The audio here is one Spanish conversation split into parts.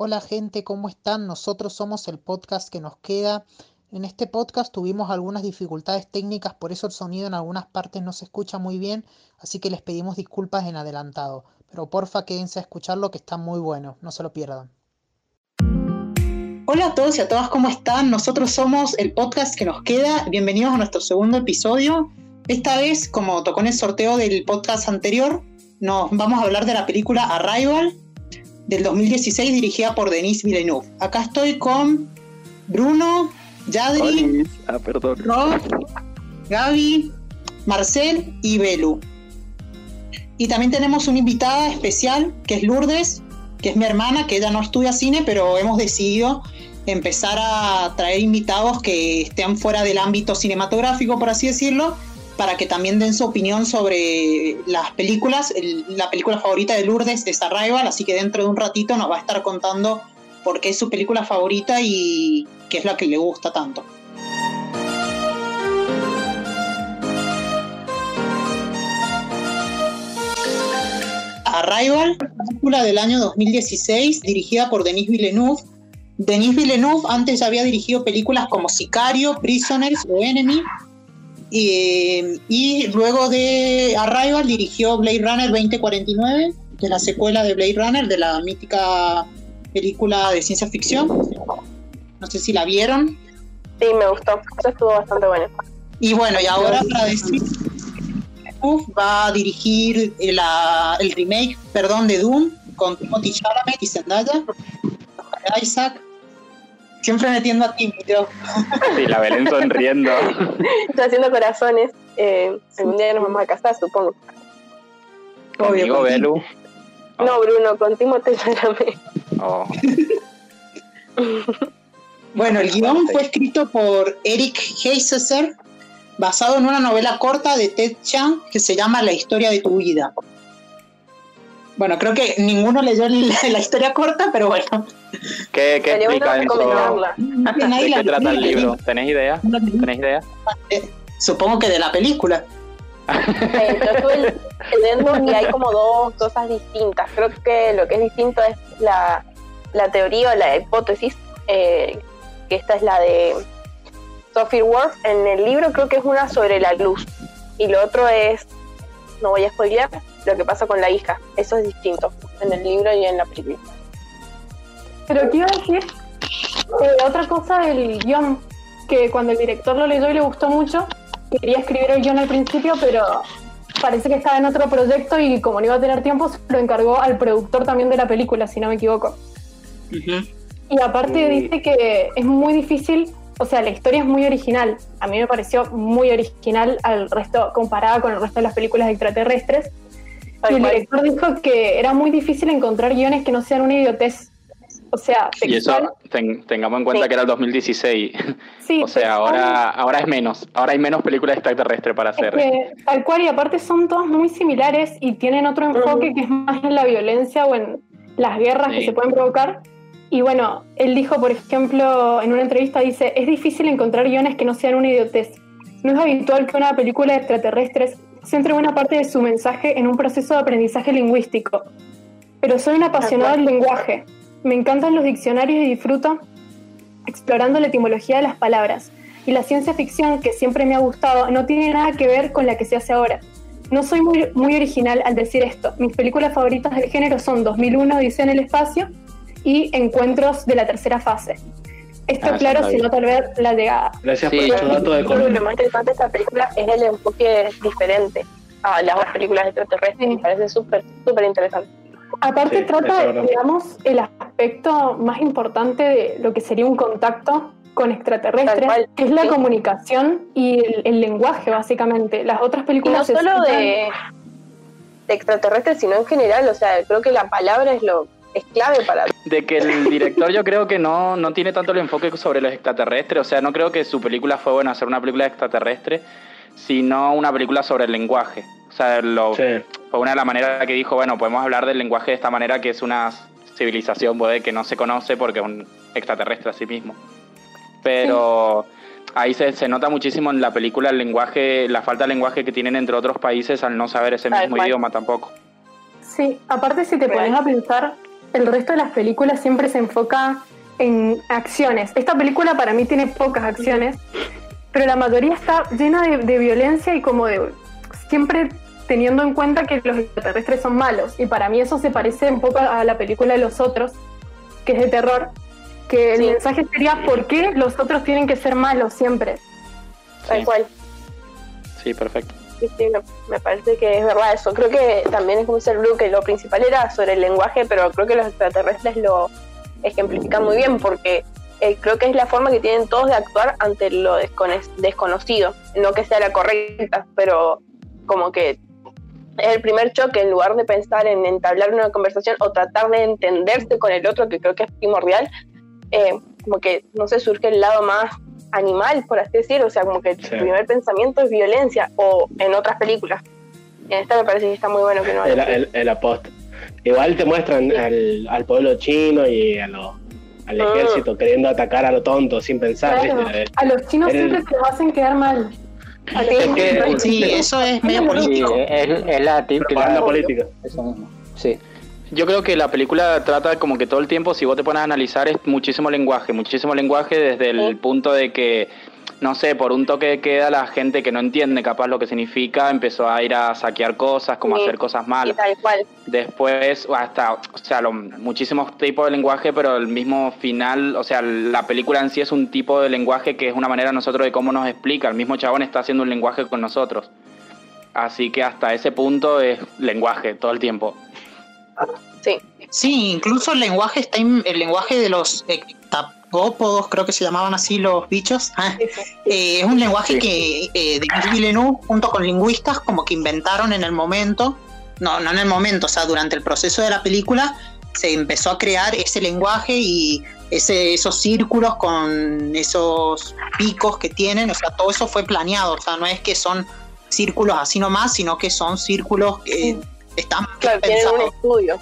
Hola gente, ¿cómo están? Nosotros somos el podcast que nos queda. En este podcast tuvimos algunas dificultades técnicas, por eso el sonido en algunas partes no se escucha muy bien, así que les pedimos disculpas en adelantado. Pero porfa quédense a escucharlo que está muy bueno, no se lo pierdan. Hola a todos y a todas, ¿cómo están? Nosotros somos el podcast que nos queda. Bienvenidos a nuestro segundo episodio. Esta vez, como tocó en el sorteo del podcast anterior, nos vamos a hablar de la película Arrival del 2016 dirigida por Denis Villeneuve. Acá estoy con Bruno, Yadri, ah. Rob, Gaby, Marcel y Belu. Y también tenemos una invitada especial que es Lourdes, que es mi hermana, que ella no estudia cine, pero hemos decidido empezar a traer invitados que estén fuera del ámbito cinematográfico, por así decirlo, para que también den su opinión sobre las películas. la película favorita de Lourdes es Arrival, así que dentro de un ratito nos va a estar contando por qué es su película favorita y qué es la que le gusta tanto. Arrival, película del año 2016, dirigida por Denis Villeneuve. Denis Villeneuve antes había dirigido películas como Sicario, Prisoners o Enemy. Y luego de Arrival dirigió Blade Runner 2049, que es la secuela de Blade Runner, de la mítica película de ciencia ficción. No sé si la vieron. Sí, me gustó. Eso estuvo bastante bueno. Y bueno, y ahora para decir va a dirigir el, el, remake, perdón, de Doom con Timothy Chalamet y Zendaya, Isaac. Siempre metiendo a Timothy. Sí, la Belén sonriendo. Estoy haciendo corazones. Eh, algún día nos vamos a casar, supongo. Obvio. Belu? No, Bruno, con Timothy Chalamet. Oh. bueno, el guion fue escrito por Eric Heiseser, basado en una novela corta de Ted Chiang que se llama La historia de tu vida. Bueno, creo que ninguno leyó la, historia corta, pero bueno. ¿Qué, qué explica eso? ¿De qué trata el libro? ¿Tenés idea? ¿Tenés idea? Eh, supongo que de la película. Eh, yo estuve leyendo y hay como dos cosas distintas. Creo que lo que es distinto es la, la teoría o la hipótesis, eh, que esta es la de Sophie Worth. En el libro creo que es una sobre la luz y lo otro es, no voy a spoilear, lo que pasa con la hija. Eso es distinto en el libro y en la película. Pero quiero decir eh, otra cosa del guion, que cuando el director lo leyó y le gustó mucho, quería escribir el guion al principio, pero parece que estaba en otro proyecto y como no iba a tener tiempo, se lo encargó al productor también de la película, si no me equivoco. Y aparte dice que es muy difícil, o sea, la historia es muy original. A mí me pareció muy original al resto, comparada con el resto de las películas extraterrestres. y el director dijo que era muy difícil encontrar guiones que no sean una idiotez. O sea, y eso tengamos en cuenta que era el 2016. Sí, o sea, ahora, ahora es menos. Ahora hay menos películas extraterrestres para hacer. tal cual, y aparte son todas muy similares y tienen otro enfoque que es más en la violencia o en las guerras que se pueden provocar. Y bueno, él dijo, por ejemplo, en una entrevista, dice, es difícil encontrar guiones que no sean una idiotez. No es habitual que una película de extraterrestres centre buena parte de su mensaje en un proceso de aprendizaje lingüístico. Pero soy un apasionado del lenguaje me encantan los diccionarios y disfruto explorando la etimología de las palabras. Y la ciencia ficción, que siempre me ha gustado, no tiene nada que ver con la que se hace ahora. No soy muy, muy original al decir esto. Mis películas favoritas del género son 2001, Dice en el espacio y Encuentros de la tercera fase. Esto, ah, claro, si no tal vez la llegada. Gracias por el dato de Lo más interesante de esta película es el enfoque diferente a las otras películas extraterrestres. Me parece súper, súper interesante. Aparte trata, digamos, el aspecto más importante de lo que sería un contacto con extraterrestres, que es la comunicación y el, lenguaje, básicamente. Las otras películas... no solo de, extraterrestres, sino en general, o sea, creo que la palabra es lo es clave para... De que el director yo creo que no, no tiene tanto el enfoque sobre los extraterrestres, o sea, no creo que su película fue buena hacer una película extraterrestre, sino una película sobre el lenguaje. O sea, lo, fue una de las maneras que dijo, bueno, podemos hablar del lenguaje de esta manera que es una civilización puede que no se conoce porque es un extraterrestre a sí mismo. Pero ahí se, se, nota muchísimo en la película el lenguaje, la falta de lenguaje que tienen entre otros países al no saber ese mismo idioma tampoco. Sí, aparte si te pones a pensar, el resto de las películas siempre se enfoca en acciones. Esta película para mí tiene pocas acciones, pero la mayoría está llena de, violencia y como de siempre teniendo en cuenta que los extraterrestres son malos. Y para mí eso se parece un poco a la película de los otros, que es de terror, que el mensaje sería por qué los otros tienen que ser malos siempre. Tal cual. Sí, perfecto. Sí, me, parece que es verdad eso. Creo que también es como dice Blue, que lo principal era sobre el lenguaje, pero creo que los extraterrestres lo ejemplifican muy bien porque eh, creo que es la forma que tienen todos de actuar ante lo desconocido. No que sea la correcta, pero como que es el primer choque en lugar de pensar en entablar una conversación o tratar de entenderse con el otro, que creo que es primordial, eh, como que no sé, surge el lado más animal, por así decirlo, o sea, como que el primer pensamiento es violencia, o en otras películas. En esta me parece que está muy bueno que no haya. El, el, Igual te muestran al, pueblo chino y al ah. ejército queriendo atacar a lo tonto sin pensar. A los chinos siempre se los hacen quedar mal. sí, eso es medio político. es, la típica política. Eso Sí. Yo creo que la película trata como que todo el tiempo, si vos te pones a analizar, es muchísimo lenguaje, muchísimo lenguaje desde el punto de que no sé, por un toque de queda la gente que no entiende capaz lo que significa empezó a ir a saquear cosas, como a hacer cosas malas. Tal cual. Después, hasta, o sea, muchísimos tipos de lenguaje, pero el mismo final, o sea, la película en sí es un tipo de lenguaje que es una manera nosotros de cómo nos explica. El mismo chabón está haciendo un lenguaje con nosotros. Así que hasta ese punto es lenguaje todo el tiempo. Sí. Sí, incluso el lenguaje está el lenguaje de los eh, Gópodos, creo que se llamaban así los bichos. Ah, eh, es un lenguaje que eh, de Villeneuve, junto con lingüistas, como que inventaron en el momento, no, no en el momento, o sea, durante el proceso de la película, se empezó a crear ese lenguaje y ese, esos círculos con esos picos que tienen, o sea, todo eso fue planeado, o sea, no es que son círculos así nomás, sino que son círculos que están claro, pensados. un estudio.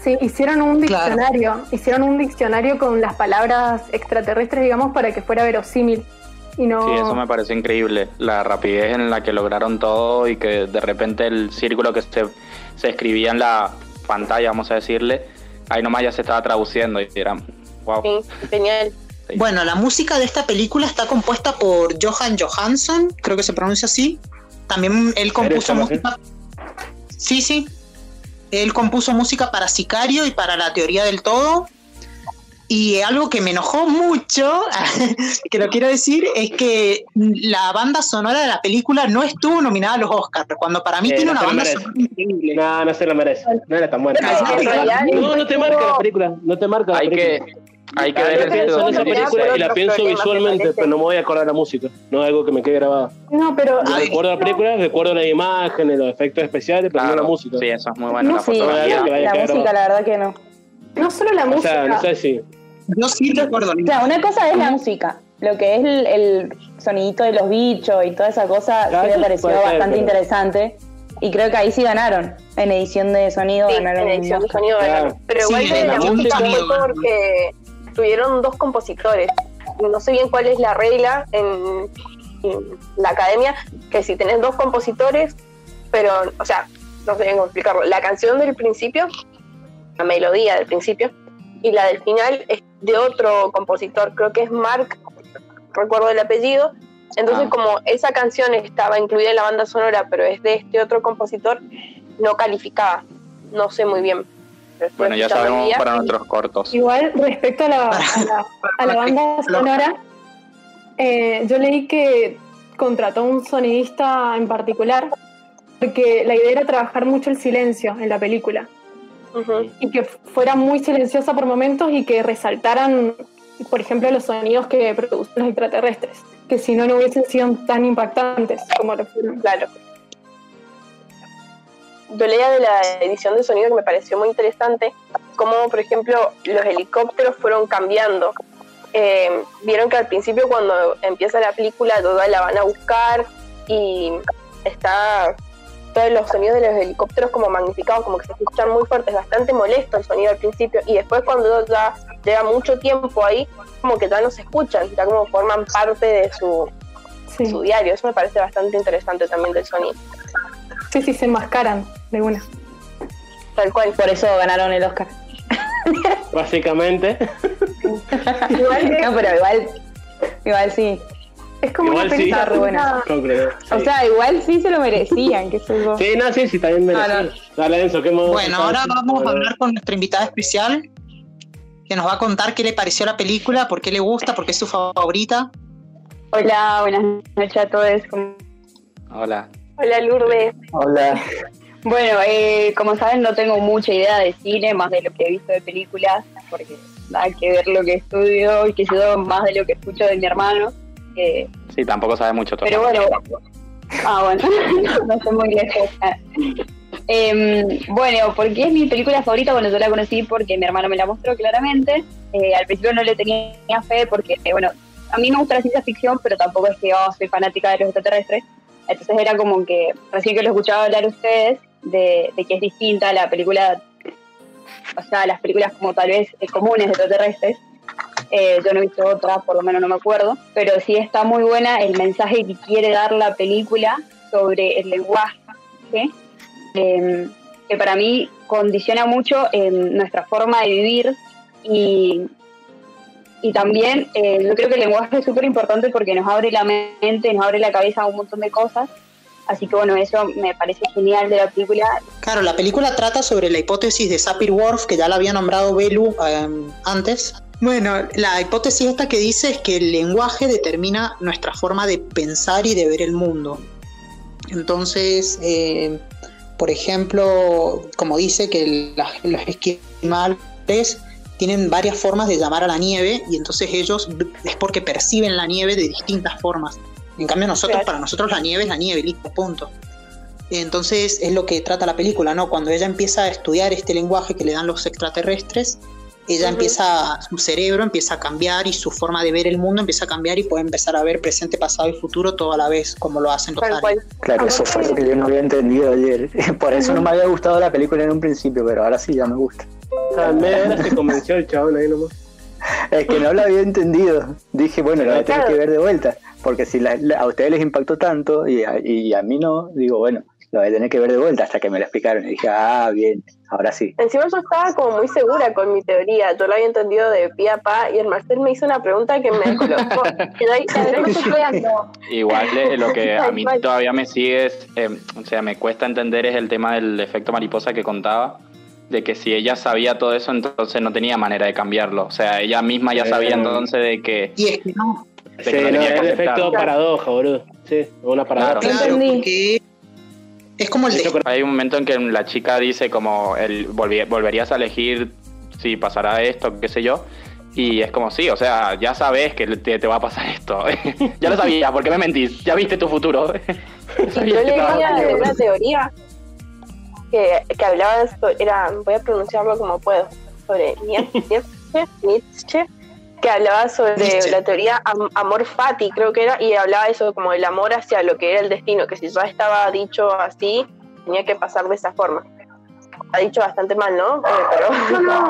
Sí, hicieron un diccionario, hicieron un diccionario con las palabras extraterrestres, digamos, para que fuera verosímil. Y no... Sí, eso me parece increíble, la rapidez en la que lograron todo y que de repente el círculo que se, se escribía en la pantalla, vamos a decirle, ahí nomás ya se estaba traduciendo y era wow. Sí, genial. Bueno, la música de esta película está compuesta por Johan Johansson, creo que se pronuncia así. También él compuso música. Sí, sí, él compuso música para Sicario y para la teoría del todo. Y algo que me enojó mucho, que lo quiero decir, es que la banda sonora de la película no estuvo nominada a los Oscars, cuando para mí tiene una banda sonora increíble. No, no se lo merece. No era tan buena. No, no te marca la película. No te marca. Hay que hay que ver pienso esa película y la pienso visualmente, pero no me voy a acordar la música. No es algo que me quede grabado. No, pero. recuerdo la película, recuerdo las imágenes, los efectos especiales, pero no la música. Sí, eso es muy bueno. la fotografía. la música, la verdad que no. No solo la música. O sea, no sé si. Yo sí recuerdo. O sea, una cosa es la música. Lo que es el, sonidito de los bichos y toda esa cosa, sí me pareció bastante interesante. Y creo que ahí sí ganaron. En edición de sonido ganaron. En edición de sonido ganaron. Pero igual sí, la música fue porque tuvieron dos compositores. No sé bien cuál es la regla en, la academia, que si tenés dos compositores, pero, o sea, no sé cómo explicarlo. La canción del principio, la melodía del principio, y la del final es de otro compositor, creo que es Mark, recuerdo el apellido. Entonces, ah. como esa canción estaba incluida en la banda sonora, pero es de este otro compositor, no calificaba. No sé muy bien bueno, ya sabemos para nuestros cortos. Igual, respecto a la, a la, banda sonora, eh, yo leí que contrató un sonidista en particular porque la idea era trabajar mucho el silencio en la película. Y que fuera muy silenciosa por momentos y que resaltaran, por ejemplo, los sonidos que producen los extraterrestres, que si no, no hubiesen sido tan impactantes como lo fueron. Claro yo leía de la edición de sonido que me pareció muy interesante, cómo, por ejemplo, los helicópteros fueron cambiando. Eh, vieron que al principio cuando empieza la película toda la van a buscar y está todos los sonidos de los helicópteros como magnificados, como que se escuchan muy fuertes, bastante molesto el sonido al principio y después cuando ya lleva mucho tiempo ahí, como que ya no se escuchan, ya como forman parte de su, su diario. Eso me parece bastante interesante también del sonido. Sí, sí, se enmascaran de una. Tal cual, por eso ganaron el Oscar. básicamente. igual no, pero igual, igual sí. Es como igual una película sí, buena. O sea, igual sí se lo merecían, que eso Sí, no, sí, sí, también merecían. Dale, Enzo, ¿qué modo Bueno, ahora vamos a hablar con nuestra invitada especial, que nos va a contar qué le pareció la película, por qué le gusta, por qué es su favorita. Hola, buenas noches a todos. Hola. Hola, Lourdes. Hola. Bueno, eh, como saben, no tengo mucha idea de cine, más de lo que he visto de películas, porque hay que ver lo que estudio y que yo más de lo que escucho de mi hermano sí, tampoco sabe mucho todo. Pero bueno, ah, bueno, no sé muy lejos. Eh, bueno, ¿por qué es mi película favorita? Bueno, yo la conocí porque mi hermano me la mostró claramente. Eh, al principio no le tenía fe porque, eh, bueno, a mí me gusta la ciencia ficción, pero tampoco es que yo soy fanática de los extraterrestres. Entonces era como que, recién que lo escuchaba hablar ustedes, de, de que es distinta la película, o sea, las películas como tal vez eh, comunes de extraterrestres, eh, yo no he visto otra, por lo menos no me acuerdo, pero sí está muy buena el mensaje que quiere dar la película sobre el lenguaje, em, que para mí condiciona mucho en nuestra forma de vivir y, y también eh, yo creo que el lenguaje es súper importante porque nos abre la mente, nos abre la cabeza a un montón de cosas. Así que bueno, eso me parece genial de la película. Claro, la película trata sobre la hipótesis de Sapir-Whorf, que ya la había nombrado Belu em, antes, bueno, la hipótesis esta que dice es que el lenguaje determina nuestra forma de pensar y de ver el mundo. Entonces, eh, por ejemplo, como dice que los esquimales tienen varias formas de llamar a la nieve y entonces ellos es porque perciben la nieve de distintas formas. En cambio nosotros, para nosotros la nieve es la nieve, listo, punto. Entonces es lo que trata la película, ¿no? Cuando ella empieza a estudiar este lenguaje que le dan los extraterrestres, ella empieza, su cerebro empieza a cambiar y su forma de ver el mundo empieza a cambiar y puede empezar a ver presente, pasado y futuro todo a la vez, como lo hacen los aliens. Claro, eso fue lo que yo no había entendido ayer. Por eso no me había gustado la película en un principio, pero ahora sí ya me gusta. Media se convenció el chabón ahí nomás. Es que no lo había entendido. Dije, bueno, lo voy a tener que ver de vuelta. Porque si a ustedes les impactó tanto y y a mí no, digo, bueno, lo voy a tener que ver de vuelta hasta que me lo explicaron. Y dije, ah, bien, ahora sí. Encima yo estaba como muy segura con mi teoría. Yo lo había entendido de pie a pa y el Marcel me hizo una pregunta que me descolocó. Igual eh, lo que a mí todavía me sigue es, eh, o sea, me cuesta entender es el tema del efecto mariposa que contaba de que si ella sabía todo eso, entonces no tenía manera de cambiarlo. O sea, ella misma ya sabía entonces de que... Y es que no. sí, no, el efecto paradoja, boludo. Sí, una paradoja. Claro, porque es como el de... Hay un momento en que la chica dice como, el, volverías a elegir si pasará esto, qué sé yo. Y es como, sí, o sea, ya sabes que te, te va a pasar esto. ya lo sabía, ¿por qué me mentís? Ya viste tu futuro. yo leía una teoría que, que hablaba, sobre, era, voy a pronunciarlo como puedo, sobre Nietzsche, Nietzsche que hablaba sobre la teoría amor fati, creo que era, y hablaba eso como el amor hacia lo que era el destino, que si ya estaba dicho así, tenía que pasar de esa forma. Ha dicho bastante mal, ¿no?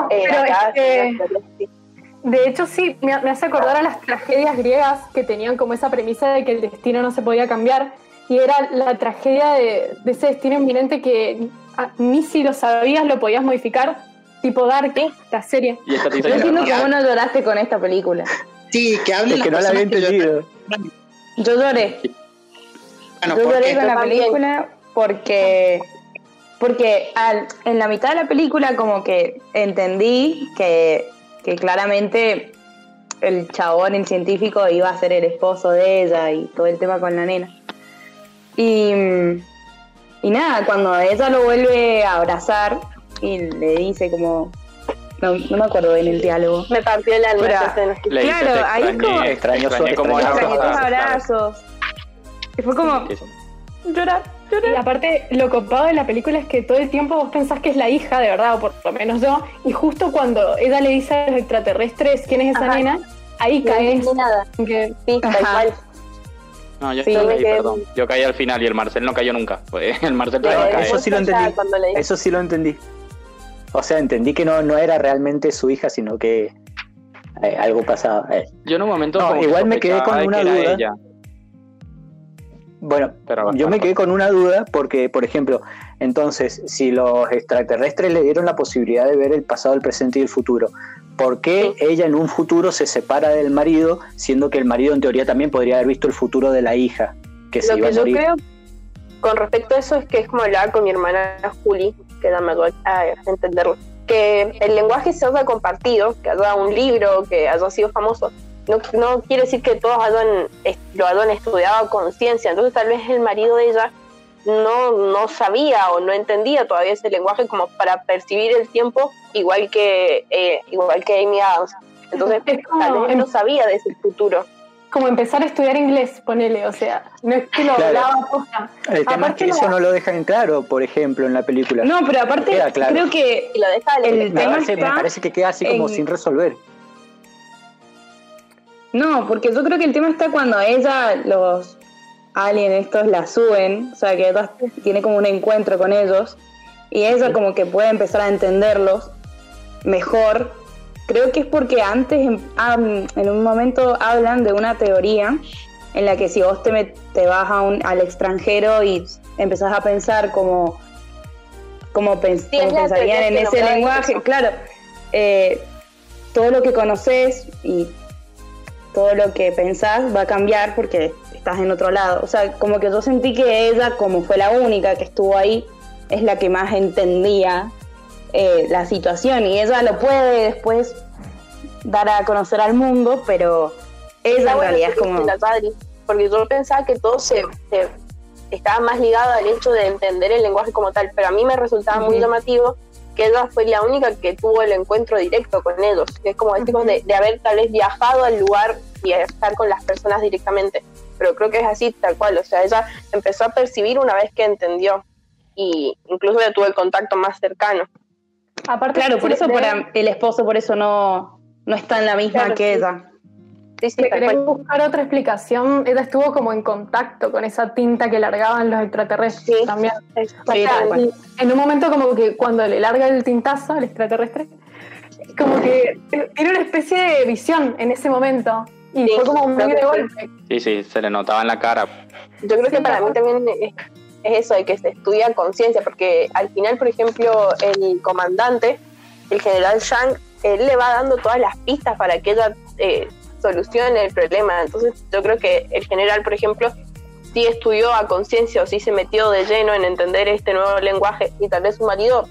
Eh, pero, De hecho, sí, me, hace acordar a las tragedias griegas que tenían como esa premisa de que el destino no se podía cambiar. Y era la tragedia de, de ese destino inminente que ah, ni si lo sabías lo podías modificar tipo Dark, la serie. Yo entiendo cómo no lloraste con esta película. Sí, que hable que no la había entendido. Yo lloré. Yo lloré con la película porque porque al, en la mitad de la película como que entendí que, que claramente el chabón, el científico, iba a ser el esposo de ella y todo el tema con la nena. Y, y nada, cuando ella lo vuelve a abrazar, y le dice como no, no me acuerdo en el diálogo. Me partió el alma. claro, ahí es como extraño, como abrazos. Y fue como llorar, llorar. Y aparte, lo copado de la película es que todo el tiempo vos pensás que es la hija, de verdad, o por lo menos yo, y justo cuando ella le dice a los extraterrestres quién es esa nena, ahí caes. No nada. Que... Sí, tal no, yo, caí, perdón. yo caí al final y el Marcel no cayó nunca. El Marcel Eso sí lo entendí. Eso sí lo entendí. O sea, entendí que no, no era realmente su hija, sino que eh, algo pasaba. Eh. Yo en un momento. igual me quedé con una duda. Bueno, yo me quedé con una duda porque, por ejemplo, Entonces, si los extraterrestres le dieron la posibilidad de ver el pasado, el presente y el futuro, ¿por qué ella en un futuro se separa del marido, siendo que el marido en teoría también podría haber visto el futuro de la hija que se Lo iba que a yo morir? creo con respecto a eso es que es como hablar con mi hermana Juli, que da mejor a entenderlo. Que el lenguaje se haya compartido, que haya un libro, que haya sido famoso, no, no quiere decir que todos hayan, lo hayan estudiado a conciencia. Entonces, tal vez el marido de ella no, no sabía o no entendía todavía ese lenguaje como para percibir el tiempo igual que, eh, igual que Amy Adams. Entonces, Es como tal vez no sabía de ese futuro. Como empezar a estudiar inglés, ponele, o sea, no es que lo Claro. hablaba posta. El tema es Aparte que la- eso no lo dejan claro, por ejemplo, en la película. No, pero aparte claro. creo que lo deja El me, tema parece, me parece que queda así como en- sin resolver. No, porque yo creo que el tema está cuando ella, los aliens estos la suben, o sea que tiene como un encuentro con ellos y ella como que puede empezar a entenderlos mejor. Creo que es porque antes en, am- en un momento hablan de una teoría en la que si vos te, met- te vas a un- al extranjero y empezás a pensar como, como, pens- Sí, es como la pensarían en ese lenguaje, eso. claro, eh, todo lo que conoces y todo lo que pensás va a cambiar porque estás en otro lado. O sea, como que yo sentí que ella, como fue la única que estuvo ahí, es la que más entendía eh, la situación. Y ella lo puede después dar a conocer al mundo, pero ella en realidad es como... la porque yo pensaba que todo se, se- estaba más ligado al hecho de entender el lenguaje como tal, pero a mí me resultaba muy llamativo que ella fue la única que tuvo el encuentro directo con ellos, que es como decimos de, de haber tal vez viajado al lugar y estar con las personas directamente, pero creo que es así tal cual, o sea, ella empezó a percibir una vez que entendió y incluso ya tuvo el contacto más cercano. Aparte, Claro, por eso para el esposo por eso no, no está en la misma Claro, que sí. ella. Sí, sí, querés buscar otra explicación, ella estuvo como en contacto con esa tinta que largaban los extraterrestres Sí. también. O Sí, sea, en un momento como que cuando le larga el tintazo al extraterrestre, como que tiene una especie de visión en ese momento. Y Sí, fue como muy de sí. golpe. Sí, sí, se le notaba en la cara. Yo creo Sí, que para mí también es, es eso, de que se estudia conciencia, porque al final, por ejemplo, el comandante, el general Shang, él le va dando todas las pistas para que ella eh, solucione el problema. Entonces, yo creo que el general, por ejemplo, sí estudió a conciencia o sí se metió de lleno en entender este nuevo lenguaje y tal vez su marido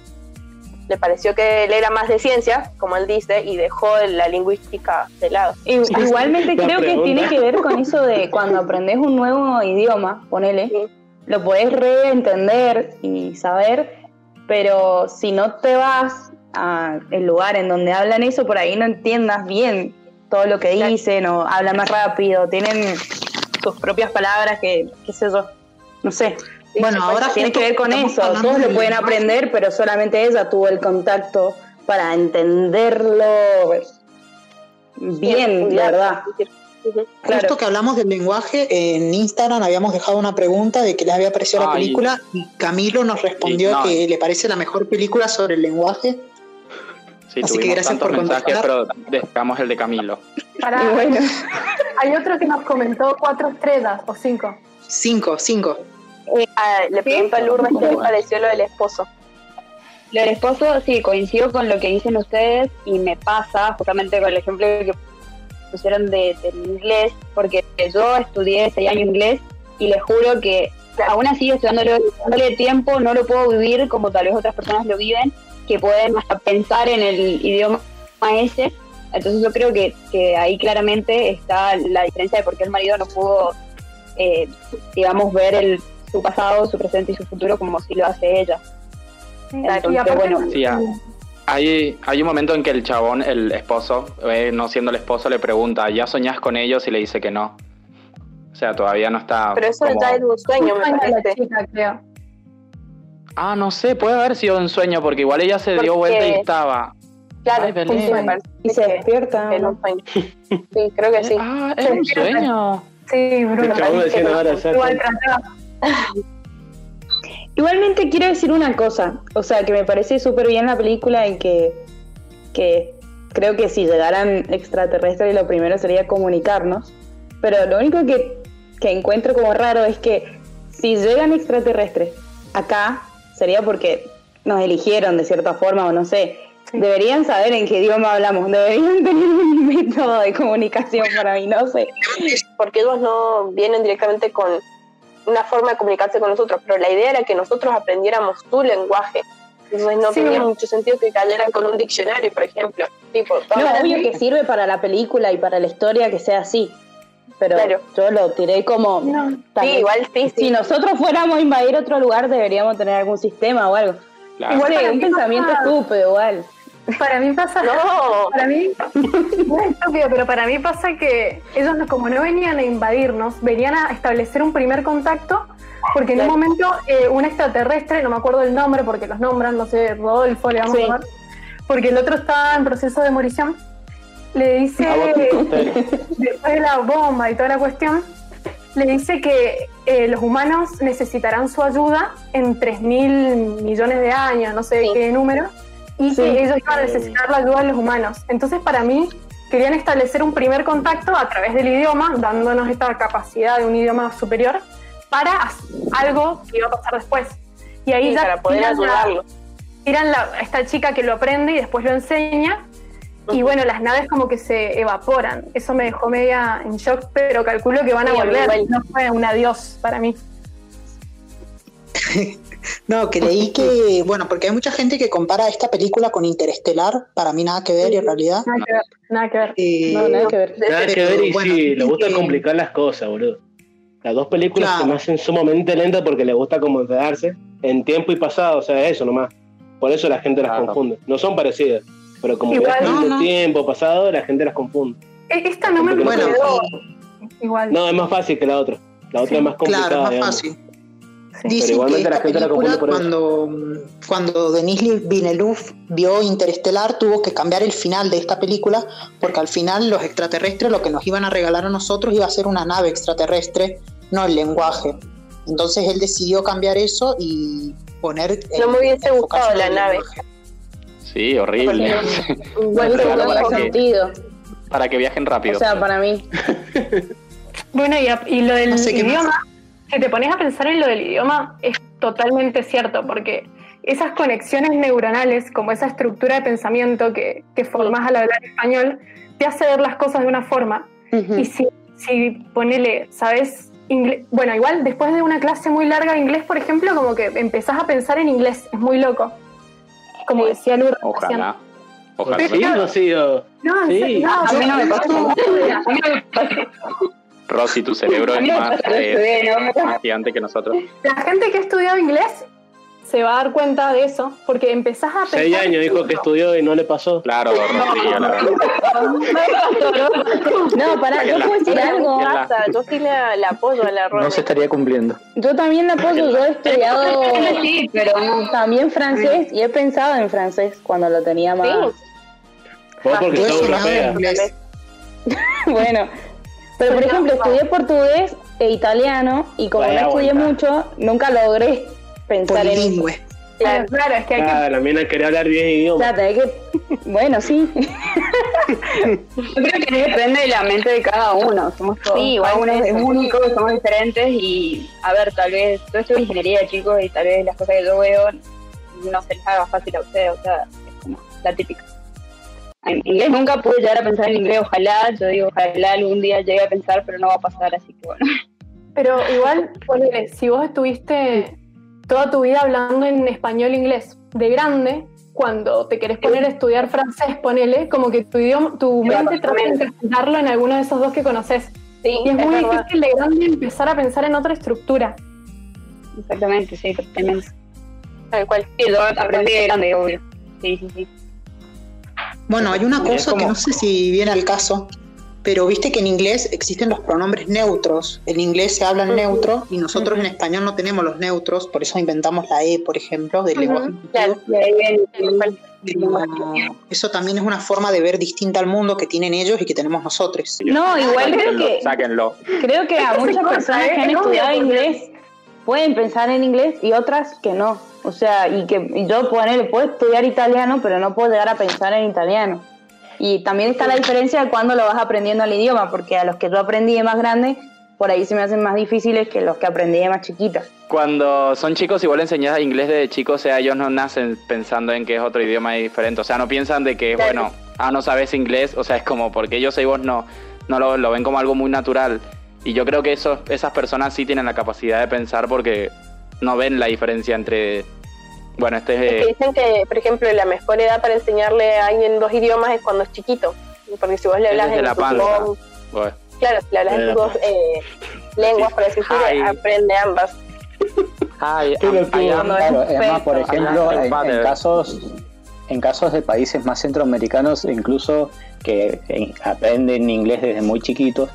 le pareció que él era más de ciencia, como él dice, y dejó la lingüística de lado. Igualmente creo que tiene que ver con eso de cuando aprendes un nuevo idioma, ponele, Sí. lo podés reentender y saber, pero si no te vas al lugar en donde hablan eso, por ahí no entiendas bien todo lo que dicen o hablan más rápido, tienen sus propias palabras que, qué sé yo, no sé. Bueno, ahora Tiene que ver con eso, todos lo pueden aprender, pero solamente ella tuvo el contacto para entenderlo bien, Sí, la verdad. Claro. Justo que hablamos del lenguaje, en Instagram habíamos dejado una pregunta de qué les había parecido la película y Camilo nos respondió Sí, no. que le parece la mejor película sobre el lenguaje. Sí, Así que gracias por contestar. pero destacamos el de Camilo. Pará, Y bueno, hay otro que nos comentó cuatro estrellas o cinco. Cinco, cinco. Ah, le pregunto a Lourdes qué le pareció lo del esposo. Lo del esposo, sí, coincido con lo que dicen ustedes y me pasa justamente con el ejemplo que pusieron de, del inglés, porque yo estudié seis años inglés y les juro que aún así estudiándolo dándole tiempo no lo puedo vivir como tal vez otras personas lo viven, que pueden hasta pensar en el idioma ese. Entonces yo creo que, que ahí claramente está la diferencia de por qué el marido no pudo, eh, digamos, ver el, su pasado, su presente y su futuro como si lo hace ella. y Entonces, aparte, bueno, Sí, ah. Hay, hay un momento en que el chabón, el esposo, eh, no siendo el esposo, le pregunta, ¿ya soñás con ellos? Y le dice que no. O sea, todavía no está. Pero eso como- ya era un sueño, me Sueña la parece. chica, creo. Ah, no sé, puede haber sido un sueño, porque igual ella se dio vuelta y estaba. Claro, Ay, me parece y se despierta. un sueño. Sí, creo que sí. Ah, era un sueño. Sí, Bruno. Igual trataba. Igualmente quiero decir una cosa, o sea, que me parece súper bien la película y que, que creo que si llegaran extraterrestres lo primero sería comunicarnos, pero lo único que, que encuentro como raro es que si llegan extraterrestres acá sería porque nos eligieron de cierta forma o no sé. Deberían saber en qué idioma hablamos, deberían tener un método de comunicación para mí, no sé. Porque ellos no vienen directamente con una forma de comunicarse con nosotros, pero la idea era que nosotros aprendiéramos su lenguaje. Entonces no tenía mucho sentido que cayeran con un diccionario, por ejemplo. Tipo, no, obvio que sirve para la película y para la historia que sea así. Pero yo lo tiré como... sí, igual sí, Si nosotros fuéramos a invadir otro lugar, deberíamos tener algún sistema o algo. Igual un pensamiento estúpido, igual. Para mí pasa. No. Para mí. No es estúpido, pero para mí pasa que ellos, como no venían a invadirnos, venían a establecer un primer contacto. Porque en un momento eh, un extraterrestre, no me acuerdo el nombre porque los nombran, no sé, Rodolfo le vamos a llamar, porque el otro estaba en proceso de morición, le dice, después de la bomba y toda la cuestión, le dice que eh, los humanos necesitarán su ayuda en 3.000 millones de años, no sé qué número, y que ellos iban a necesitar la ayuda de los humanos. Entonces, para mí, querían establecer un primer contacto a través del idioma, dándonos esta capacidad de un idioma superior para algo que iba a pasar después. Y ahí ya para poder ayudarlo. Tiran la, esta chica que lo aprende y después lo enseña. Y bueno, las naves como que se evaporan. Eso me dejó media en shock, pero calculo que van a volver. No fue un adiós para mí. No, que leí que, bueno, porque hay mucha gente que compara esta película con Interestelar, para mí nada que ver en realidad. Nada que ver, nada que ver. Eh, no, nada que ver. Nada que ver y sí, le gusta complicar las cosas, boludo. Las dos películas se me hacen sumamente lentas porque le gusta como enredarse en tiempo y pasado, o sea, eso nomás. Por eso la gente las confunde. No son parecidas, pero como no, tiempo pasado, la gente las confunde. E-, esta no me bueno, Igual. No, es más fácil que la otra. La otra es más complicada. Claro, es más fácil. Dice que esta película, cuando, cuando Denis Villeneuve vio Interestelar, tuvo que cambiar el final de esta película, porque al final los extraterrestres lo que nos iban a regalar a nosotros iba a ser una nave extraterrestre, no el lenguaje. Entonces él decidió cambiar eso y poner. No me hubiese gustado la nave. Sí, horrible. Bueno, para, sentido. para que viajen rápido. O sea, para mí. bueno, y, lo del idioma si te pones a pensar en lo del idioma, es totalmente cierto, porque esas conexiones neuronales, como esa estructura de pensamiento que, que formas al hablar español, te hace ver las cosas de una forma. Y si, si ponele, ¿sabes? Bueno, igual después de una clase muy larga de inglés, por ejemplo, como que empezás a pensar en inglés, es muy loco. Como decía Lourdes. Ojalá. Ojalá. Sí, Rocío. No, sí. no, a mí no me pasó. Rosy, tu cerebro es más, gigante que nosotros. La gente que ha estudiado inglés se va a dar cuenta de eso, porque empezás a pensar... Seis años dijo que estudió y no le pasó. Claro, Rosy, la verdad. No, pará, yo puedo decir algo. Yo sí le, apoyo a la Rosy. No se estaría cumpliendo. Yo también le apoyo, yo he estudiado sí, pero también francés y he pensado en francés cuando lo tenía más... Vos porque sos europea. bueno, pero, por ejemplo, estudié portugués e italiano y como no estudié mucho, nunca logré pensar en... Claro, claro, es que hay claro, que... la mina quería hablar 10 idiomas. Claro, hay que... Bueno, sí. Yo creo que depende de la mente de cada uno. Somos todos, sí, cada uno es único, somos diferentes y, a ver, tal vez, todo esto es ingeniería, chicos, y tal vez las cosas que yo veo no se les haga fácil a ustedes, o sea, es como la típica en inglés nunca pude llegar a pensar en inglés, ojalá, yo digo, ojalá algún día llegue a pensar, pero no va a pasar, así que bueno. Pero igual, ponele, si vos estuviste toda tu vida hablando en español e inglés, de grande, cuando te querés poner a estudiar francés, ponele, como que tu idioma, tu mente trata de interpretarlo en alguno de esos dos que conoces. Sí, y es, muy difícil de grande empezar a pensar en otra estructura. Exactamente, sí, totalmente. Tal cual. Sí, lo aprendí de grande, obvio. Sí, sí, sí. Bueno, hay una cosa que no sé si viene al caso, pero viste que en inglés existen los pronombres neutros. En inglés se habla en neutro y nosotros en español no tenemos los neutros, por eso inventamos la E, por ejemplo, del lenguaje eso también es una forma de ver distinta al mundo que tienen ellos y que tenemos nosotros. No, igual creo que sáquenlo. creo que a muchas personas que han estudiado inglés pueden pensar en inglés y otras que no. O sea, y que yo puedo estudiar italiano, pero no puedo llegar a pensar en italiano. Y también está la diferencia de cuando lo vas aprendiendo el idioma, porque a los que yo aprendí de más grande, por ahí se me hacen más difíciles que los que aprendí de más chiquita. Cuando son chicos, igual enseñas inglés de chicos, o sea, ellos no nacen pensando en que es otro idioma diferente, o sea, no piensan de que, bueno, ah, no sabes inglés, o sea, es como porque ellos y vos no, no lo, lo, ven como algo muy natural. Y yo creo que eso, esas personas sí tienen la capacidad de pensar porque no ven la diferencia entre... Bueno, este es... que dicen que, por ejemplo, la mejor edad para enseñarle a alguien dos idiomas es cuando es chiquito. Porque si vos le hablas en la panza. Claro, si le hablas en dos eh, lenguas, por así decirlo, aprende ambas. Ay, claro, por ejemplo, en, casos en casos de países más centroamericanos, incluso que aprenden inglés desde muy chiquitos,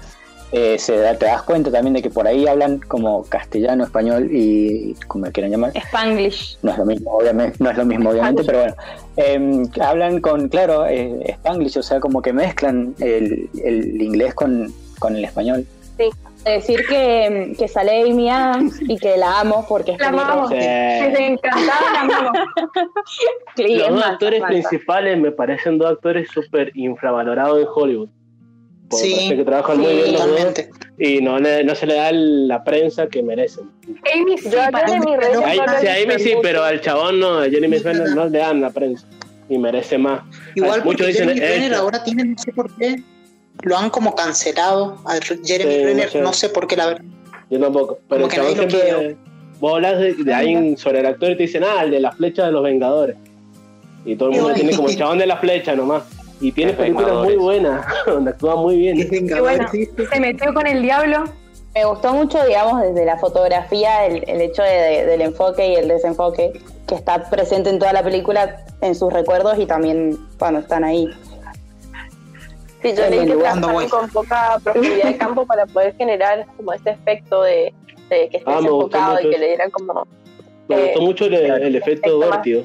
eh, se te das cuenta también de que por ahí hablan como castellano, español y como quieran llamar. Spanglish. No es lo mismo, obviamente, no es lo mismo, obviamente, pero bueno. Em, hablan con, claro, eh, Spanglish, o sea, como que mezclan el, el inglés con, con el español. Sí. Decir que, que sale Amy Adams y que la amo porque es la amamos. Sí. encantada, la amamos. Los dos actores principales me parecen dos actores súper infravalorados en Hollywood sí, que trabajan muy bien los dos y no, no se le da la prensa que merecen. Amy sí, yo a Jeremy sí, a Amy sí, pero al chabón no, a Jeremy Renner no le dan la prensa y merece más. Igual muchos dicen Jeremy Renner ahora tiene, no sé por qué, lo han como cancelado a Jeremy Renner, no sé. por qué la verdad. Yo tampoco, pero el chabón siempre... Vos hablas de, de alguien sobre el actor y te dicen, ah, el de la flecha de los Vengadores. Y todo el mundo tiene como el chabón de la flecha nomás. Y tiene películas muy buenas, donde actúa muy bien. bueno, se metió con el diablo. Me gustó mucho, digamos, desde la fotografía, el, hecho del enfoque y el desenfoque que está presente en toda la película, en sus recuerdos y también cuando están ahí. Sí, yo leí que trabajaron con poca profundidad de campo para poder generar como este efecto de, que esté ah, enfocado y que le dieran como... Me gustó eh, mucho el, efecto vértigo.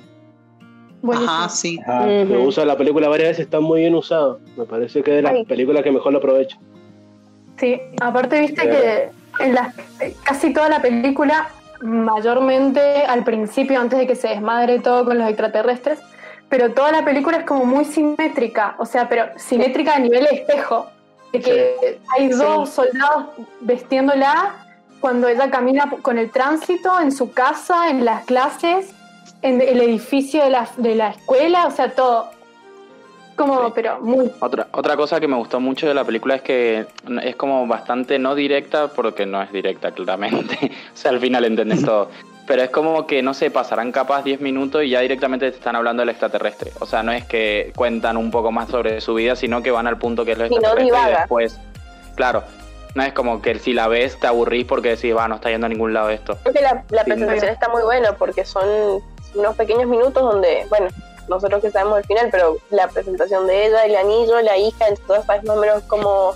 Ajá, sí. Me usa la película varias veces, está muy bien usado. Me parece que es de las películas que mejor lo aprovecha. Sí, aparte viste que en la, casi toda la película, mayormente al principio, antes de que se desmadre todo con los extraterrestres, pero toda la película es como muy simétrica, o sea, pero simétrica a nivel de espejo. De que hay dos soldados vestiéndola cuando ella camina con el tránsito en su casa, en las clases, en el edificio de la, de la escuela, o sea, todo. Como, pero muy. Otra, otra cosa que me gustó mucho de la película es que es como bastante no directa, porque no es directa, claramente. o sea, al final entendés todo. Pero es como que, no sé, pasarán capaz 10 minutos y ya directamente te están hablando del extraterrestre. O sea, no es que cuentan un poco más sobre su vida, sino que van al punto que es lo extraterrestre y después. Claro, no es como que si la ves te aburrís porque decís, va, no está yendo a ningún lado esto. Creo que la, la presentación está muy buena porque son unos pequeños minutos donde, bueno, nosotros que sabemos el final, pero la presentación de ella, el anillo, la hija, entonces sabes más o menos cómo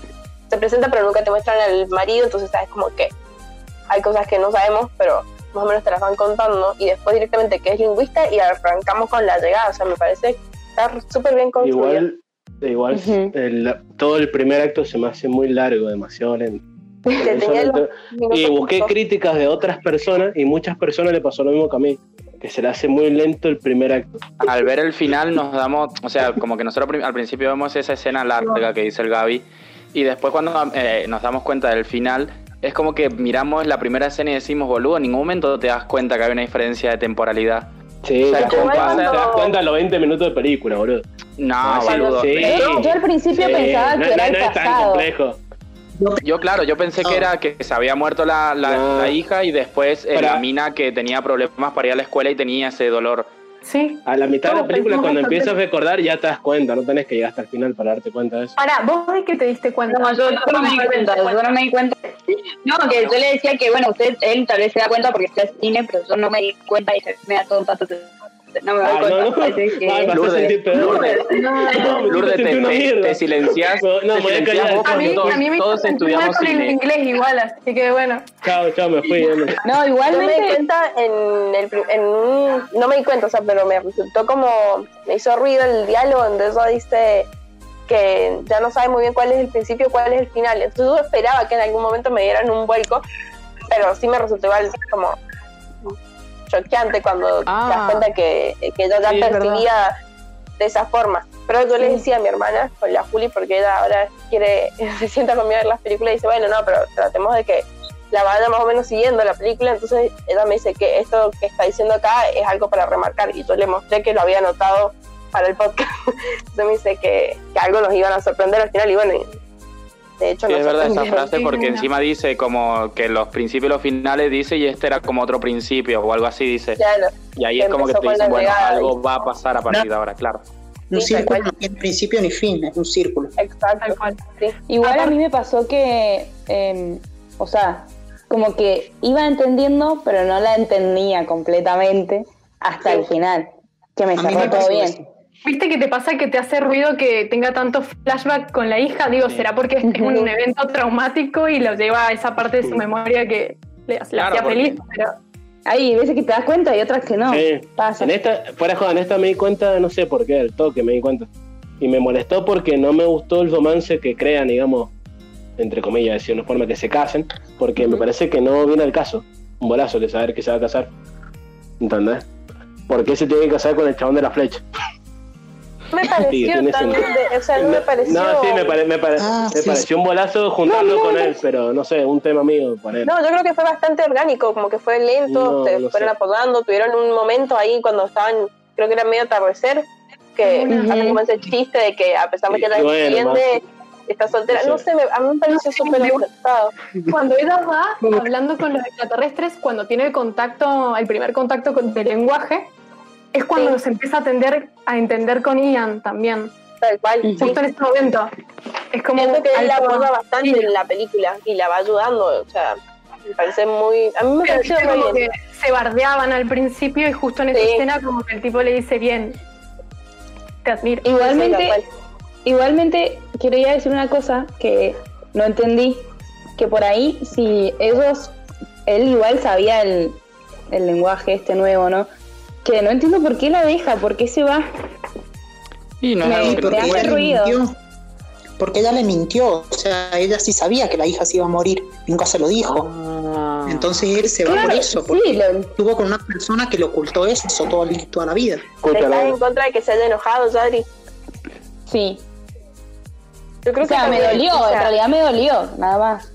se presenta, pero nunca te muestran al marido, entonces sabes como que hay cosas que no sabemos, pero más o menos te las van contando, y después directamente que es lingüista y arrancamos con la llegada, o sea, me parece estar súper bien construido. Igual, igual todo el primer acto se me hace muy largo, demasiado lento. Y busqué críticas de otras personas y muchas personas le pasó lo mismo que a mí que se le hace muy lento el primer acto. Al ver el final nos damos, o sea, como que nosotros al principio vemos esa escena larga que dice el Gaby y después cuando eh, nos damos cuenta del final es como que miramos la primera escena y decimos, boludo, en ningún momento te das cuenta que hay una diferencia de temporalidad. Sí, o sea, te, das cuenta en los 20 minutos de película, boludo. No, boludo. Yo, al principio pensaba que era el no es tan complejo. Yo, claro, yo pensé que era que se había muerto la, la, la y después eh, la mina que tenía problemas para ir a la escuela y tenía ese dolor. Sí. A la mitad de la película, cuando empiezas a recordar, ya te das cuenta, no tenés que llegar hasta el final para darte cuenta de eso. Ahora, ¿vos de qué te diste cuenta? No, yo, no me di cuenta, yo no me di cuenta. No, que yo le decía que, bueno, usted, él tal vez se da cuenta porque está en cine, pero yo no me di cuenta y se me da todo un pato no me doy cuenta. No, no. Lourdes, Lourdes, te, te, silencias. No, me voy a callar. A mí, a mí me todos estudiamos con el inglés igual, así que bueno. Chao, chao, me fui. No, igual no me di cuenta en, el, en un... No me di cuenta, o sea, pero me resultó como... Me hizo ruido el diálogo donde eso dice que ya no sabe muy bien cuál es el principio, cuál es el final. Entonces yo esperaba que en algún momento me dieran un vuelco, pero sí me resultó igual como choqueante cuando te das ah. cuenta que, que ella ya percibía de esa forma. Pero yo le decía a mi hermana, con la Juli, porque ella ahora quiere, se sienta conmigo a ver las películas y dice, bueno, no, pero tratemos de que la vaya más o menos siguiendo la película, entonces ella me dice que esto que está diciendo acá es algo para remarcar y yo le mostré que lo había notado para el podcast, entonces me dice que, que algo nos iban a sorprender al final y bueno, de hecho, sí, es verdad esa frase porque encima dice como que los principios y los finales dice y este era como otro principio o algo así dice. Claro, y ahí es como que te dicen, bueno, algo va a pasar a partir de ahora, claro. Un sí, círculo no tiene principio ni fin, es un círculo. Exacto. Sí. Igual a mí me pasó que, eh, o sea, como que iba entendiendo, pero no la entendía completamente hasta el final, que me cerró todo bien. Eso. ¿Viste que te pasa que te hace ruido que tenga tanto flashback con la hija? Digo, ¿será porque es un evento traumático y lo lleva a esa parte de su memoria que le, claro, hacía feliz? Pero hay veces que te das cuenta y otras que no. Sí. Pasa. En esta, fuera de en esta me di cuenta, no sé por qué, el toque me di cuenta. Y me molestó porque no me gustó el romance que crean, digamos, entre comillas, de una forma que se casen, porque uh -huh. me parece que no viene al caso. Un bolazo de saber que se va a casar. ¿Entendés? ¿Por qué se tiene que casar con el chabón de la flecha? Me pareció sí, tan, de, o sea, no me pareció... No, sí, me, pare, me, pare, ah, me sí, pareció sí. un bolazo juntarlo no, no, con él, pero no sé, un tema mío. No, yo creo que fue bastante orgánico, como que fue lento, se fueron sé. apodando, tuvieron un momento ahí cuando estaban, creo que era medio atardecer, que uh -huh. hacen como ese chiste de que a pesar de que la bueno, entiende, está soltera. No sé, me, a mí me pareció súper acertado. Cuando ella va hablando con los extraterrestres, cuando tiene el contacto, el primer contacto con el lenguaje, es cuando sí. se empieza a, tender, a entender con Ian también. Tal cual. Justo sí. en este momento. Es como Siento que él la aborda bastante sí. en la película y la va ayudando. O sea, me parece muy. A mí me pareció muy bien. se bardeaban al principio y justo en esa escena, como que el tipo le dice bien. Te admiro. Igualmente, igualmente, quería decir una cosa que no entendí. Que por ahí, si ellos. Él igual sabía el, el lenguaje este nuevo, ¿no? Que no entiendo por qué la deja, por qué se va. Y no me, me hace ruido. Mintió, porque ella le mintió, o sea, ella sí sabía que la hija se iba a morir, nunca se lo dijo. Ah. Entonces él se claro, va por eso, porque sí, lo... estuvo con una persona que le ocultó eso toda, toda la vida. ¿Estás en contra de que se haya enojado, Yadri? Sí. Yo creo o sea, que me dolió, o sea, en realidad me dolió, nada más.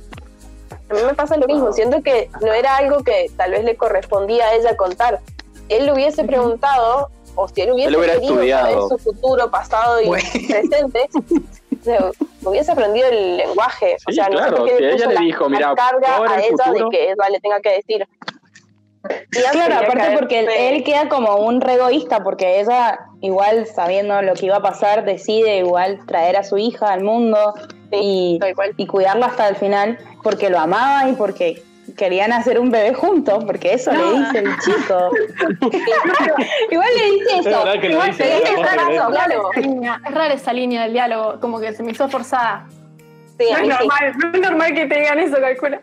A mí me pasa lo mismo, siento que no era algo que tal vez le correspondía a ella contar él le hubiese preguntado, o si él hubiese él hubiera querido estudiado. su futuro, pasado y bueno. presente, hubiese aprendido el lenguaje. Sí, o sea, claro, no si ella le dijo, mira, carga a ella futuro, de que ella le tenga que decir. Claro, aparte porque él, él, queda como un re egoísta, porque ella, igual sabiendo lo que iba a pasar, decide igual traer a su hija al mundo sí, y, y cuidarlo hasta el final, porque lo amaba y porque querían hacer un bebé juntos, porque eso no. le dice el chico. Igual le dice eso. Es, Igual dice, le dice raro, diálogo. Es rara esa línea del diálogo, como que se me hizo forzada. Sí, no, es normal, no es normal que te digan eso, calcula.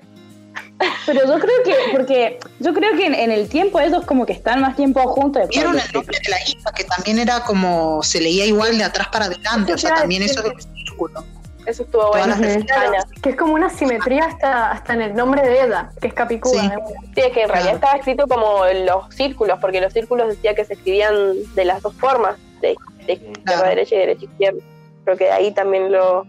Pero yo creo que, porque yo creo que en, en, el tiempo ellos como que están más tiempo juntos. Vieron el nombre de la hija, que también era como, se leía igual de atrás para adelante, o sea, también eso es el círculo. Eso estuvo bueno. Claro, que es como una simetría hasta, hasta en el nombre de ella, que es Capicúa. Sí. sí, es que en realidad estaba escrito como los círculos, porque los círculos decía que se escribían de las dos formas, de, de izquierda claro. a derecha y derecha a izquierda. Creo que ahí también lo...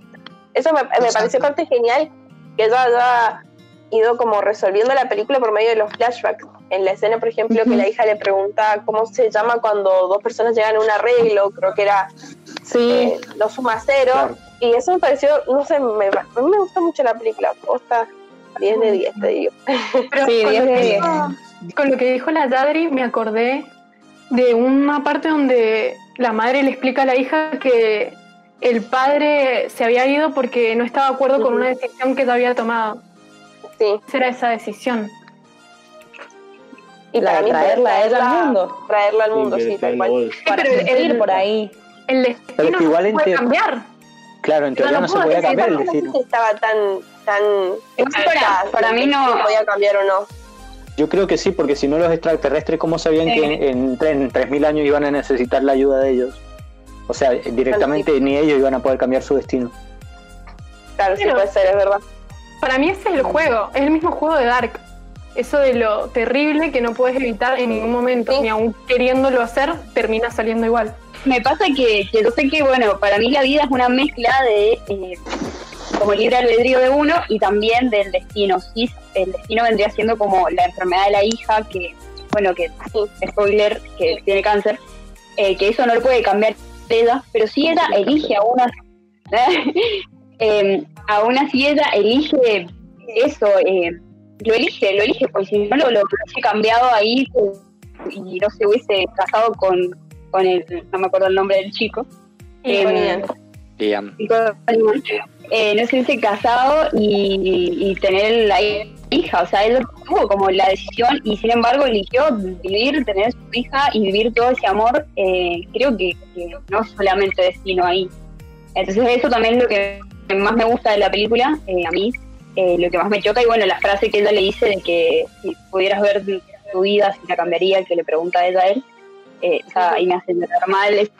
Eso me, me pareció parte genial, que ella haya ido como resolviendo la película por medio de los flashbacks. En la escena, por ejemplo, uh -huh. que la hija le pregunta cómo se llama cuando dos personas llegan a un arreglo, creo que era sí. eh, los sumaceros. Claro. Y eso me pareció, no sé, me, a mí me gustó mucho la película. Posta 10 de 10, te digo. Pero sí, 10 de 10. Con lo que dijo la Yadri, me acordé de una parte donde la madre le explica a la hija que el padre se había ido porque no estaba de acuerdo uh -huh. con una decisión que ella había tomado. Sí. Será esa decisión. Y la para traerla a ella al mundo. Traerla al mundo, sí, tal cual. Sí, pero el, ir por ahí. El destino no puede cambiar. Claro, en teoría no, no, no se podía cambiar el destino. No estaba tan, tan para, para mí no podía cambiar o no. Yo creo que sí, porque si no los extraterrestres, ¿cómo sabían eh. que en, en 3.000 años iban a necesitar la ayuda de ellos? O sea, directamente ni ellos iban a poder cambiar su destino. Claro, sí puede ser, es verdad. Para mí ese es el juego, es el mismo juego de Dark. Eso de lo terrible que no puedes evitar en ningún momento, ni aún queriéndolo hacer, termina saliendo igual. Me pasa que, yo sé que, bueno, para mí la vida es una mezcla de eh, como libre albedrío de uno y también del destino. Sí, el destino vendría siendo como la enfermedad de la hija, que, bueno, que, spoiler, que tiene cáncer, eh, que eso no lo puede cambiar ella, pero si ella elige a una, eh, aún así ella elige eso, eh, lo elige, lo elige, porque si no lo, lo hubiese cambiado ahí y no se hubiese casado con, con el, no me acuerdo el nombre del chico. Eh, eh, no se hubiese casado y, tener la hija, o sea, él tuvo como la decisión y sin embargo eligió vivir, tener su hija y vivir todo ese amor, eh, creo que, no solamente destino ahí. Entonces eso también es lo que más me gusta de la película, eh, a mí, lo que más me choca y bueno, la frase que ella le dice de que si pudieras ver tu vida, si la cambiaría, que le pregunta a ella a él, o sea, ahí me hace llorar mal,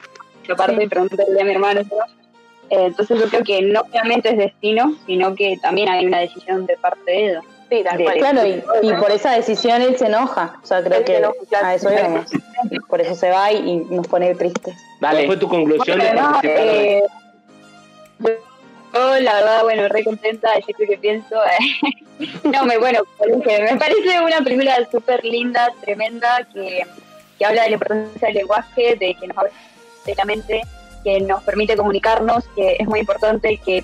yo parto y preguntarle a mi hermano, eh, entonces yo creo que no solamente es destino, sino que también hay una decisión de parte de ella. Sí, claro, y, por esa decisión él se enoja. O sea, creo que a eso vamos. Por eso se va y, nos pone tristes. ¿Cuál fue tu conclusión de eh, yo, la verdad, bueno, re contenta, decir que pienso. no, me, bueno, me parece una película súper linda, tremenda, que, que habla de la importancia del lenguaje, de que nos de la mente que nos permite comunicarnos, que es muy importante que,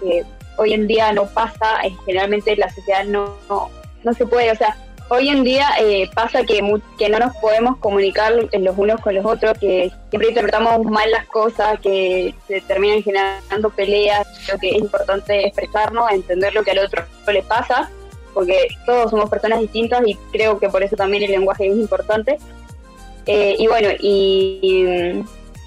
que hoy en día no pasa, eh, generalmente la sociedad no, no, se puede, o sea, hoy en día eh, pasa que, que no nos podemos comunicar los unos con los otros, que siempre interpretamos mal las cosas, que se terminan generando peleas, creo que es importante expresarnos, entender lo que al otro le pasa, porque todos somos personas distintas y creo que por eso también el lenguaje es importante. Eh, y bueno, y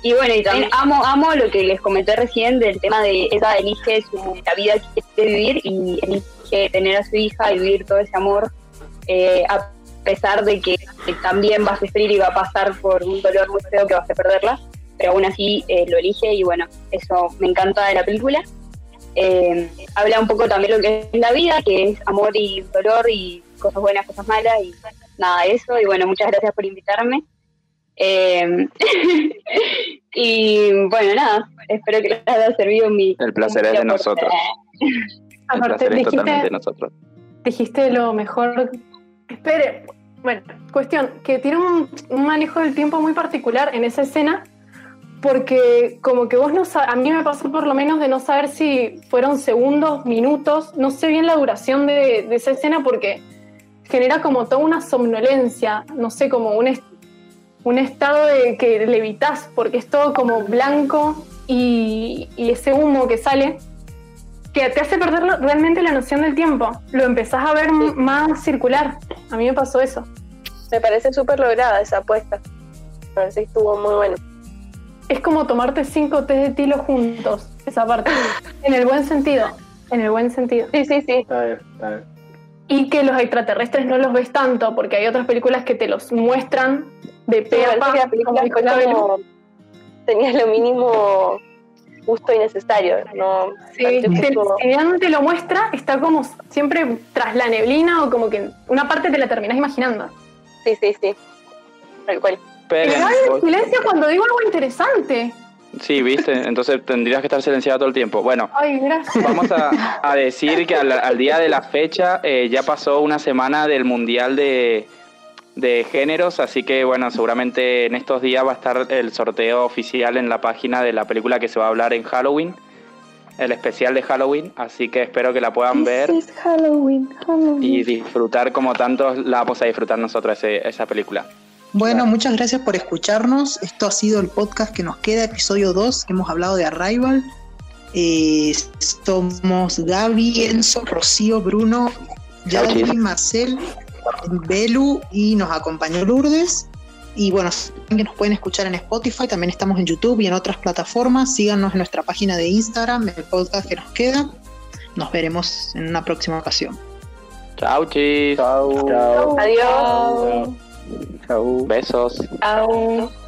y bueno, y también amo, amo lo que les comenté recién del tema de ella elige su, la vida que quiere vivir y elige tener a su hija y vivir todo ese amor, eh, a pesar de que, también va a sufrir y va a pasar por un dolor muy feo que va a perderla, pero aún así eh, lo elige y bueno, eso me encanta de la película. Eh, habla un poco también lo que es la vida, que es amor y dolor y cosas buenas, cosas malas y nada de eso. Y bueno, muchas gracias por invitarme. Eh, y bueno, nada, espero que les haya servido mi... El placer es de nosotros. El placer es totalmente de nosotros. Dijiste lo mejor. Espere, bueno, cuestión, que tiene un, manejo del tiempo muy particular en esa escena, porque como que vos no sabes, a mí me pasó por lo menos de no saber si fueron segundos, minutos, no sé bien la duración de, esa escena porque genera como toda una somnolencia, no sé, como un, un estado de que levitas porque es todo como blanco y, ese humo que sale, que te hace perder realmente la noción del tiempo. Lo empezás a ver más circular. A mí me pasó eso. Me parece súper lograda esa apuesta. Me parece que estuvo muy bueno. Es como tomarte cinco test de tilo juntos, esa parte. en el buen sentido. En el buen sentido. Sí, sí, sí. Está bien, está bien. Y que los extraterrestres no los ves tanto, porque hay otras películas que te los muestran de pepa, tenía lo mínimo justo y necesario. No, sí, si te lo muestra, está como siempre tras la neblina o como que una parte te la terminas imaginando. Sí, sí, sí. Tal cual. Pero hay silencio cuando digo algo interesante. Sí, viste, entonces tendrías que estar silenciado todo el tiempo. Bueno, vamos a, decir que al, día de la fecha eh, ya pasó una semana del Mundial de, de géneros, así que bueno, seguramente en estos días va a estar el sorteo oficial en la página de la película que se va a hablar en Halloween, el especial de Halloween, así que espero que la puedan ver y disfrutar como tantos la vamos a disfrutar nosotros esa película. Bueno, muchas gracias por escucharnos. Esto ha sido el podcast que nos queda, episodio 2, hemos hablado de Arrival. Eh, somos Gaby, Enzo, Rocío, Bruno, Yadri, Marcel Belu y nos acompañó Lourdes. Y bueno, que nos pueden escuchar en Spotify, también estamos en YouTube y en otras plataformas. Síganos en nuestra página de Instagram, el podcast que nos queda. Nos veremos en una próxima ocasión. Chao, chis. Chao. Adiós. Chao. Besos. Chao.